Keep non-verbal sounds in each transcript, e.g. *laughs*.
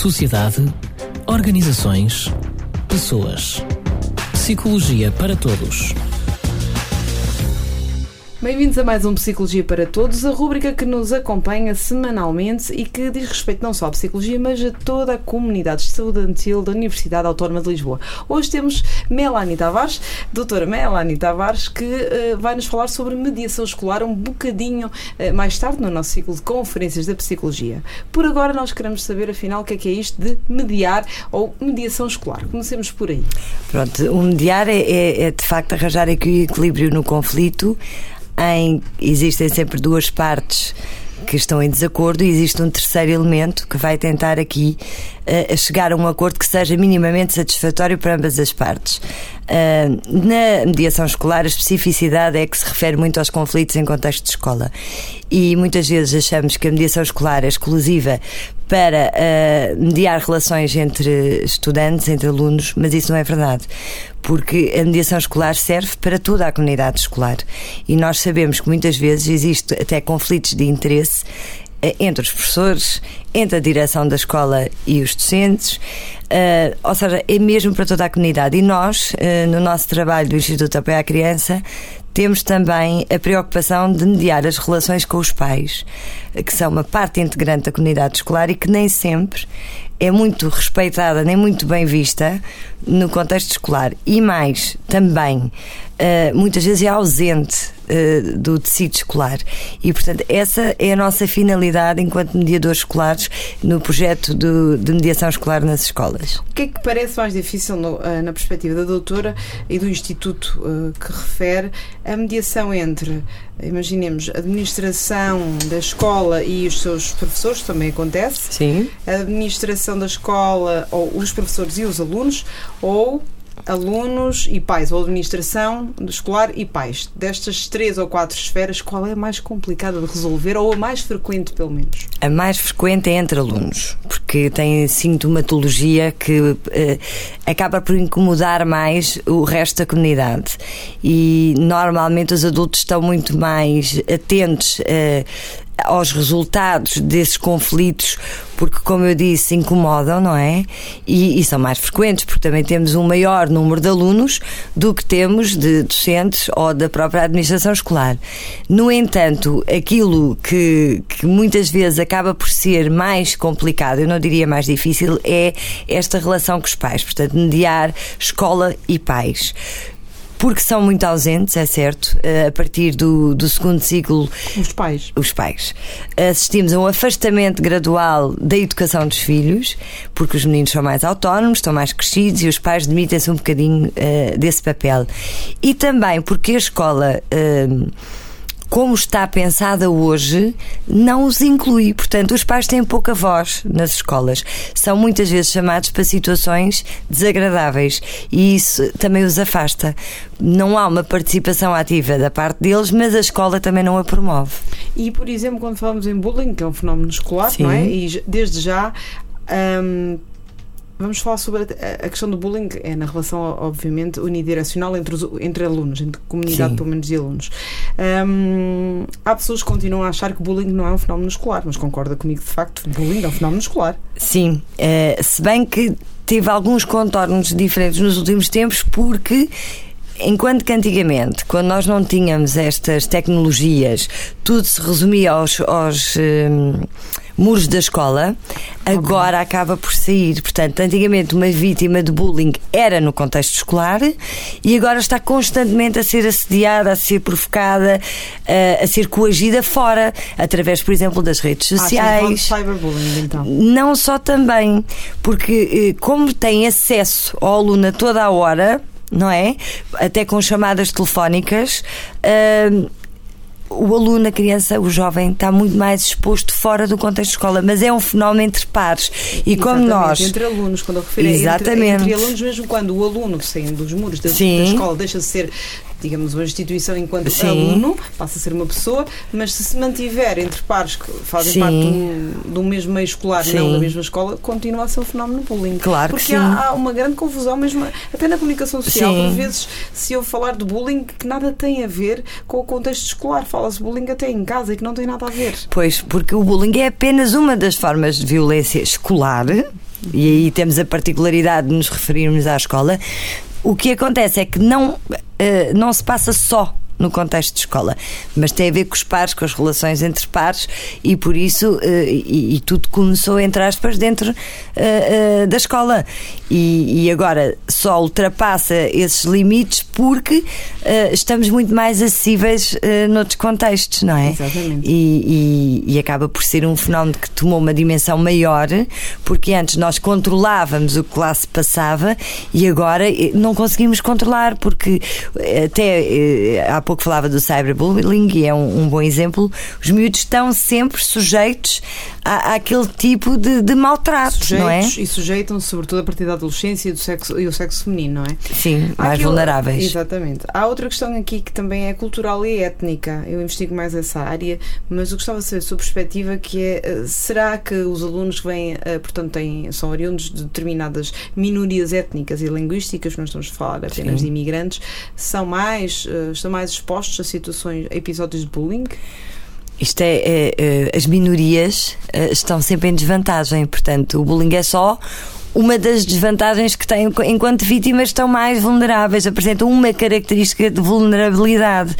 sociedade, organizações, pessoas. Psicologia para todos. Bem-vindos a mais um Psicologia para Todos, a rúbrica que nos acompanha semanalmente e que diz respeito não só à psicologia, mas a toda a comunidade estudantil da Universidade Autónoma de Lisboa. Hoje temos Melanie Tavares, doutora Melanie Tavares, que uh, vai nos falar sobre mediação escolar um bocadinho uh, mais tarde no nosso ciclo de conferências da psicologia. Por agora nós queremos saber afinal o que é que é isto de mediar ou mediação escolar. Comecemos por aí. Pronto, o mediar é, é, é de facto arranjar aqui o equilíbrio no conflito em existem sempre duas partes que estão em desacordo e existe um terceiro elemento que vai tentar aqui uh, chegar a um acordo que seja minimamente satisfatório para ambas as partes. Uh, na mediação escolar, a especificidade é que se refere muito aos conflitos em contexto de escola. E muitas vezes achamos que a mediação escolar é exclusiva para uh, mediar relações entre estudantes, entre alunos, mas isso não é verdade. Porque a mediação escolar serve para toda a comunidade escolar. E nós sabemos que muitas vezes existe até conflitos de interesse eh, entre os professores, entre a direção da escola e os docentes, uh, ou seja, é mesmo para toda a comunidade. E nós, uh, no nosso trabalho do Instituto Apoio à Criança, temos também a preocupação de mediar as relações com os pais, que são uma parte integrante da comunidade escolar e que nem sempre é muito respeitada nem muito bem vista no contexto escolar. E mais, também, uh, muitas vezes é ausente uh, do tecido escolar. E, portanto, essa é a nossa finalidade enquanto mediadores escolares no projeto do, de mediação escolar nas escolas. O que é que parece mais difícil no, uh, na perspectiva da doutora e do Instituto que refere a mediação entre, imaginemos, a administração da escola e os seus professores, também acontece? Sim. A administração da escola, ou os professores e os alunos, ou alunos e pais, ou administração escolar e pais. Destas três ou quatro esferas, qual é a mais complicada de resolver ou a mais frequente, pelo menos? A mais frequente é entre alunos, porque tem sintomatologia que eh, acaba por incomodar mais o resto da comunidade. E normalmente os adultos estão muito mais atentos eh, aos resultados desses conflitos, porque, como eu disse, incomodam, não é? E, e, são mais frequentes, porque também temos um maior número de alunos do que temos de docentes ou da própria administração escolar. No entanto, aquilo que, que muitas vezes acaba por ser mais complicado, eu não diria mais difícil, é esta relação com os pais, portanto, mediar escola e pais porque são muito ausentes, é certo, eh, a partir do, do segundo ciclo. Os pais. Os pais. Assistimos a um afastamento gradual da educação dos filhos, porque os meninos são mais autónomos, estão mais crescidos e os pais demitem-se um bocadinho uh, desse papel. E também porque a escola. Uh, como está pensada hoje, não os inclui. Portanto, os pais têm pouca voz nas escolas. São muitas vezes chamados para situações desagradáveis e isso também os afasta. Não há uma participação ativa da parte deles, mas a escola também não a promove. E, por exemplo, quando falamos em bullying, que é um fenómeno escolar, Sim. não é? E desde já. Hum, Vamos falar sobre a, questão do bullying, é na relação, obviamente, unidirecional entre, os, entre alunos, entre comunidade, Sim. pelo menos, e alunos. Um, há pessoas que continuam a achar que bullying não é um fenómeno escolar, mas concorda comigo, de facto, bullying é um fenómeno escolar. Sim, uh, se bem que teve alguns contornos diferentes nos últimos tempos, porque enquanto que antigamente, quando nós não tínhamos estas tecnologias, tudo se resumia aos, aos um, muros da escola, agora okay. acaba por sair. Portanto, antigamente uma vítima de bullying era no contexto escolar e agora está constantemente a ser assediada, a ser provocada, a, a ser coagida fora, através, por exemplo, das redes sociais. Ah, cyberbullying, então. Não só também, porque eh, como tem acesso ao aluno a toda a hora, não é? Até com chamadas telefónicas. Uh, o aluno, a criança, o jovem está muito mais exposto fora do contexto de escola, mas é um fenómeno entre pares. E Exatamente, como nós. Entre alunos, quando eu refiro Exatamente. Entre, entre alunos, mesmo quando o aluno saindo dos muros da, da, escola deixa de ser digamos, uma instituição enquanto Sim. aluno, passa a ser uma pessoa, mas se se mantiver entre pares que fazem sim. parte do, do mesmo meio escolar, sim. não da mesma escola, continua a ser o fenómeno bullying. Claro Porque que. Há, há, uma grande confusão, mesmo até na comunicação social, por vezes se eu falar de bullying que nada tem a ver com o contexto escolar, fala-se bullying até em casa e que não tem nada a ver. Pois, porque o bullying é apenas uma das formas de violência escolar e aí temos a particularidade de nos referirmos à escola. O que acontece é que não, uh, não se passa só no contexto de escola, mas tem a ver com os pares, com as relações entre pares e por isso, e, e tudo começou, entre aspas, dentro uh, uh, da escola. E, e, agora só ultrapassa esses limites porque uh, estamos muito mais acessíveis uh, noutros contextos, não é? Exatamente. E, e, e, acaba por ser um fenómeno que tomou uma dimensão maior, porque antes nós controlávamos o que lá se passava e agora não conseguimos controlar, porque até há pouco falava do cyberbullying e é um, um bom exemplo, os miúdos estão sempre sujeitos à, àquele tipo de, de maltrato, sujeitos, não é? E sujeitam-se sobretudo a partir da adolescência e, do sexo, e o sexo feminino, não é? Sim, mais Aquilo, vulneráveis. Exatamente. Há outra questão aqui que também é cultural e étnica. Eu investigo mais essa área, mas eu gostava de saber a sua perspectiva, que é, eh, será que os alunos que vêm, eh, portanto, têm, são oriundos de determinadas minorias étnicas e linguísticas, não estamos a falar apenas Sim. de imigrantes, são mais, eh, estão mais expostos a situações, a episódios de bullying? Isto é, é, é, as minorias estão sempre em desvantagem, portanto, o bullying é só uma das desvantagens que têm enquanto vítimas estão mais vulneráveis, apresentam uma característica de vulnerabilidade.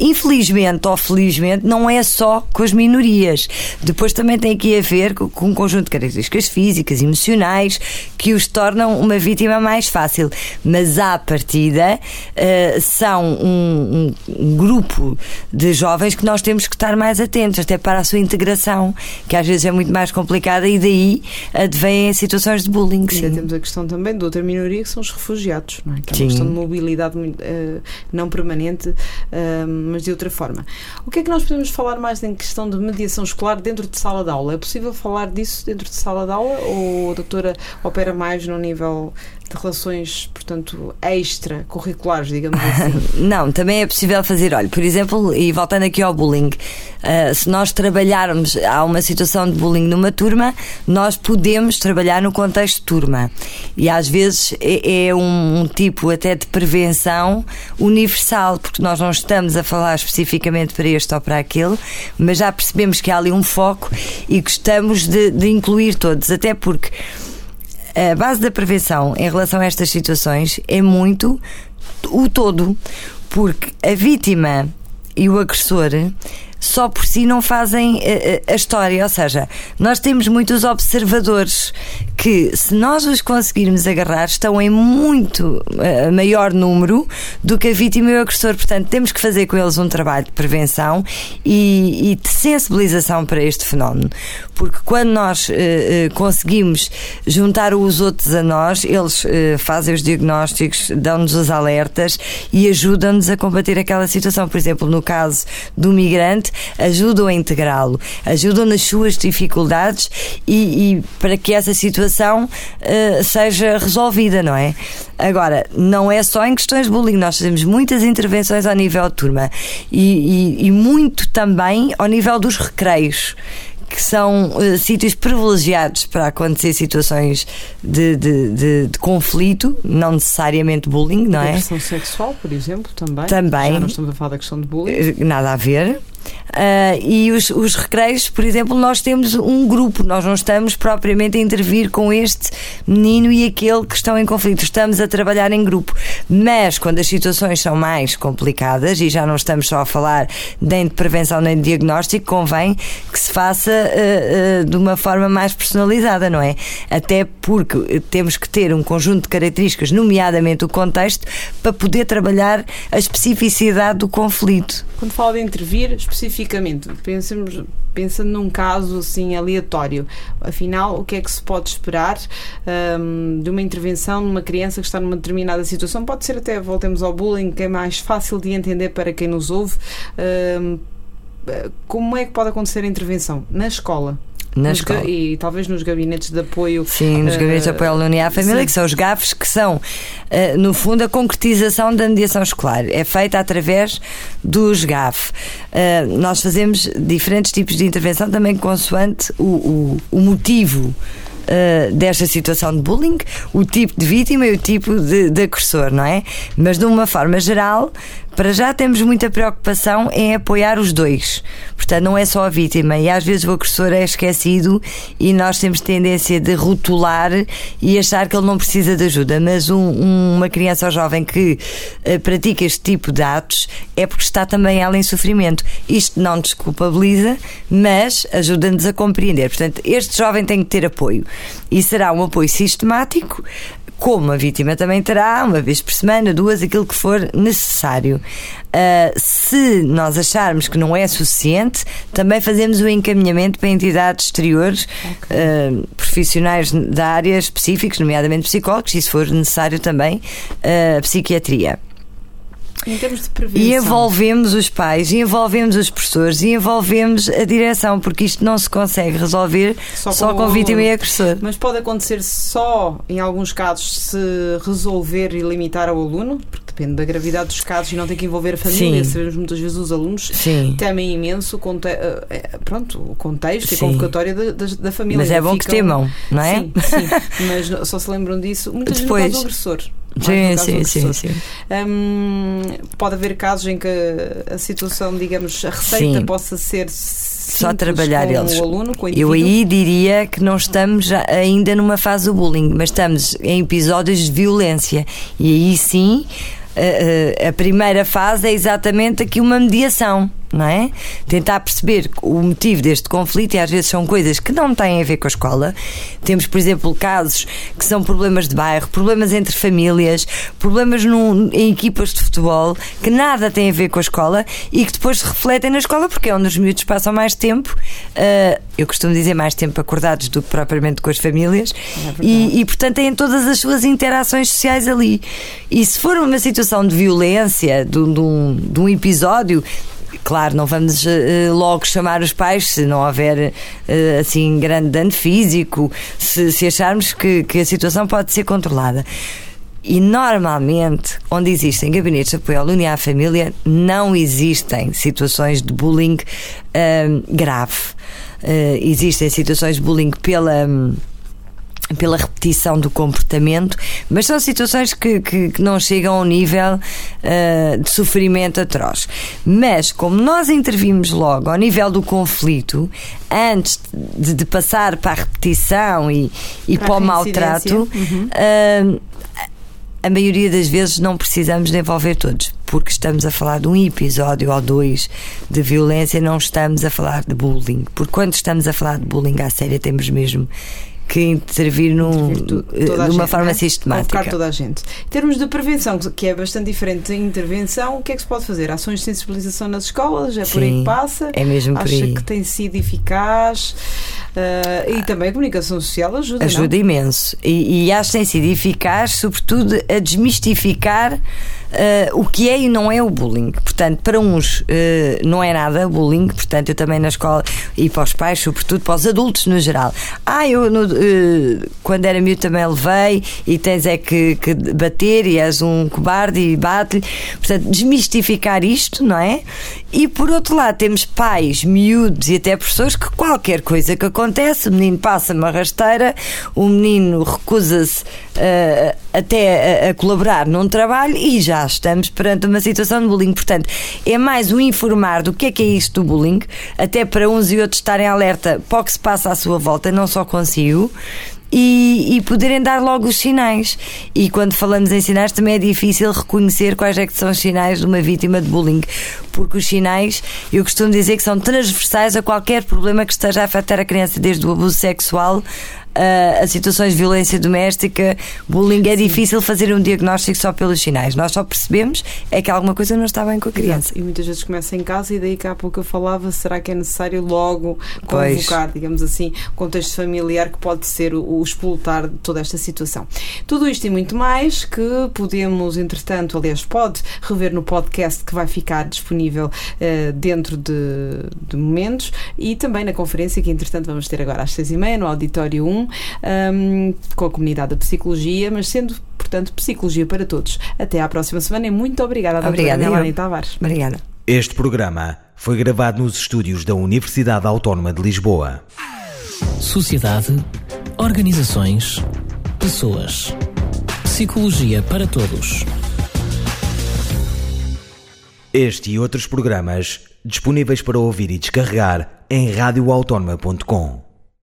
Infelizmente ou felizmente, não é só com as minorias. Depois também tem aqui a ver com um conjunto de características físicas, emocionais, que os tornam uma vítima mais fácil. Mas à partida uh, são um, um, grupo de jovens que nós temos que estar mais atentos, até para a sua integração, que às vezes é muito mais complicada e daí advêm situações de bullying. Ainda temos a questão também de outra minoria que são os refugiados, não é? que é uma sim. questão de mobilidade uh, não permanente. Uh, mas de outra forma. O que é que nós podemos falar mais em questão de mediação escolar dentro de sala de aula? É possível falar disso dentro de sala de aula ou a doutora opera mais no nível de relações, portanto, extra-curriculares, digamos *laughs* assim? Não, também é possível fazer, olha, por exemplo, e voltando aqui ao bullying, uh, se nós trabalharmos, há uma situação de bullying numa turma, nós podemos trabalhar no contexto de turma. E às vezes é, é um, um tipo até de prevenção universal, porque nós não estamos a falar especificamente para este ou para aquele, mas já percebemos que há ali um foco e gostamos de, de incluir todos, até porque a base da prevenção em relação a estas situações é muito o todo, porque a vítima e o agressor só por si não fazem a, eh, eh, a, história. Ou seja, nós temos muitos observadores que, se nós os conseguirmos agarrar, estão em muito uh, maior número do que a vítima e o agressor. Portanto, temos que fazer com eles um trabalho de prevenção e, e de sensibilização para este fenómeno. Porque quando nós uh, uh, conseguimos juntar os outros a nós, eles fazem os diagnósticos, dão-nos os alertas e ajudam-nos a combater aquela situação. Por exemplo, no caso do migrante, ajudam a integrá-lo, ajudam nas suas dificuldades e, e para que essa situação uh, seja resolvida, não é? Agora, não é só em questões de bullying, nós fazemos muitas intervenções ao nível de turma e, e, e muito também ao nível dos recreios que são uh, sítios privilegiados para acontecer situações de, de, de, de, conflito, não necessariamente bullying, não é? Agressão sexual, por exemplo, também. Também. Já não estamos a falar da questão de bullying. Nada a ver. Uh, e os, os recreios, por exemplo, nós temos um grupo, nós não estamos propriamente a intervir com este menino e aquele que estão em conflito, estamos a trabalhar em grupo. Mas quando as situações são mais complicadas e já não estamos só a falar nem de prevenção nem de diagnóstico, convém que se faça uh, uh, de uma forma mais personalizada, não é? Até porque temos que ter um conjunto de características, nomeadamente o contexto, para poder trabalhar a especificidade do conflito. Quando fala de intervir, especificamente, pensemos, pensando num caso assim aleatório, afinal, o que é que se pode esperar um, de uma intervenção numa criança que está numa determinada situação? Pode ser até, voltemos ao bullying, que é mais fácil de entender para quem nos ouve. Um, como é que pode acontecer a intervenção? Na escola na nos escola. E talvez nos gabinetes de apoio. Sim, nos uh, gabinetes de apoio à aluno e à família, sim. que são os GAFs, que são, uh, no fundo, a concretização da mediação escolar. É feita através dos GAF. Uh, nós fazemos diferentes tipos de intervenção também consoante o, o, o motivo uh, desta situação de bullying, o tipo de vítima e o tipo de, de agressor, não é? Mas de uma forma geral, para já temos muita preocupação em apoiar os dois. Portanto, não é só a vítima. E às vezes o agressor é esquecido e nós temos tendência de rotular e achar que ele não precisa de ajuda. Mas um, uma criança ou jovem que uh, pratica este tipo de atos é porque está também ela em sofrimento. Isto não desculpabiliza, mas ajuda-nos a compreender. Portanto, este jovem tem que ter apoio. E será um apoio sistemático, como a vítima também terá, uma vez por semana, duas, aquilo que for necessário. Uh, se nós acharmos que não é suficiente, também fazemos o encaminhamento para entidades exteriores, okay. uh, profissionais da área específicos, nomeadamente psicólogos, e se for necessário também uh, psiquiatria. Em termos de prevenção. E envolvemos os pais, e envolvemos os professores, e envolvemos a direção, porque isto não se consegue resolver só, só com, com vítima e agressor. Mas pode acontecer só, em alguns casos, se resolver e limitar ao aluno? Porque depende da gravidade dos casos e não tem que envolver a família. Sim. Sabemos muitas vezes os alunos Sim. temem imenso o, conte eh, eh, pronto, o contexto sim. e a convocatória da, da, da, família. Mas é bom Ficam... que temam, não é? Sim, sim. mas só se lembram disso muitas Depois... vezes do agressor. Sim, sim, sim, sim. Hum, pode haver casos em que a situação, digamos, a receita sim. possa ser só trabalhar eles. O aluno, Eu aí diria que não estamos ainda numa fase do bullying, mas estamos em episódios de violência. E aí sim a, a primeira fase é exatamente aqui uma mediação não é? Tentar perceber o motivo deste conflito e às vezes são coisas que não têm a ver com a escola. Temos, por exemplo, casos que são problemas de bairro, problemas entre famílias, problemas num, em equipas de futebol que nada têm a ver com a escola e que depois se refletem na escola porque é onde os miúdos passam mais tempo. Uh, eu costumo dizer mais tempo acordados do que propriamente com as famílias é e, e, portanto, têm todas as suas interações sociais ali. E se for uma situação de violência, de, de, um, de um episódio Claro, não vamos uh, logo chamar os pais se não houver uh, assim grande dano físico, se, se acharmos que, que a situação pode ser controlada. E normalmente, onde existem gabinetes de apoio ao aluno e à família, não existem situações de bullying uh, grave. existem situações de bullying pela. Um, pela repetição do comportamento, mas são situações que, que, que não chegam ao nível uh, de sofrimento atroz. Mas, como nós intervimos logo ao nível do conflito, antes de, de passar para a repetição e, e para, para o maltrato, uhum. uh, a maioria das vezes não precisamos de envolver todos, porque estamos a falar de um episódio ou dois de violência, não estamos a falar de bullying. Porque quando estamos a falar de bullying à séria, temos mesmo que intervir num, eh, de uma forma né? sistemática. Convocar toda a gente. Em termos de prevenção, que é bastante diferente da intervenção, o que é que se pode fazer? Ações de sensibilização nas escolas? É Sim, por aí que passa? É mesmo por Acha aí. que tem sido eficaz? Uh, e também a comunicação social ajuda. Ajuda não? imenso. E, e acho que tem sido eficaz, sobretudo, a desmistificar uh, o que é e não é o bullying. Portanto, para uns uh, não é nada bullying, portanto, eu também na escola e para os pais, sobretudo para os adultos no geral. Ah, eu no, uh, quando era miúdo também levei e tens é que, que bater e és um cobarde e bate-lhe. Portanto, desmistificar isto, não é? E por outro lado, temos pais, miúdos e até professores que qualquer coisa que acontece, o menino passa uma rasteira, o menino recusa-se uh, até a, a, colaborar num trabalho e já estamos perante uma situação de bullying. Portanto, é mais o informar do que é que é isto do bullying, até para uns e outros estarem alerta para o que se passa à sua volta, não só consigo e, e, poderem dar logo os sinais. E quando falamos em sinais, também é difícil reconhecer quais é que são os sinais de uma vítima de bullying, porque os sinais, eu costumo dizer que são transversais a qualquer problema que esteja a afetar a criança, desde o abuso sexual a, a situações de violência doméstica, bullying, é Sim. difícil fazer um diagnóstico só pelos sinais. Nós só percebemos é que alguma coisa não está bem com a criança. Exato. E muitas vezes começa em casa e daí que há pouco eu falava, será que é necessário logo convocar, pois. digamos assim, contexto familiar que pode ser o, o explotar de toda esta situação. Tudo isto e muito mais que podemos, entretanto, aliás, pode rever no podcast que vai ficar disponível uh, dentro de, de momentos e também na conferência que, entretanto, vamos ter agora às seis e meia no Auditório 1 um, com a comunidade da psicologia, mas sendo, portanto, psicologia para todos. Até à próxima semana e muito obrigada, obrigada doutora Melanie Tavares. Obrigada. Este programa foi gravado nos estúdios da Universidade Autónoma de Lisboa. Sociedade, organizações, pessoas. Psicologia para todos. Este e outros programas disponíveis para ouvir e descarregar em radioautónoma.com.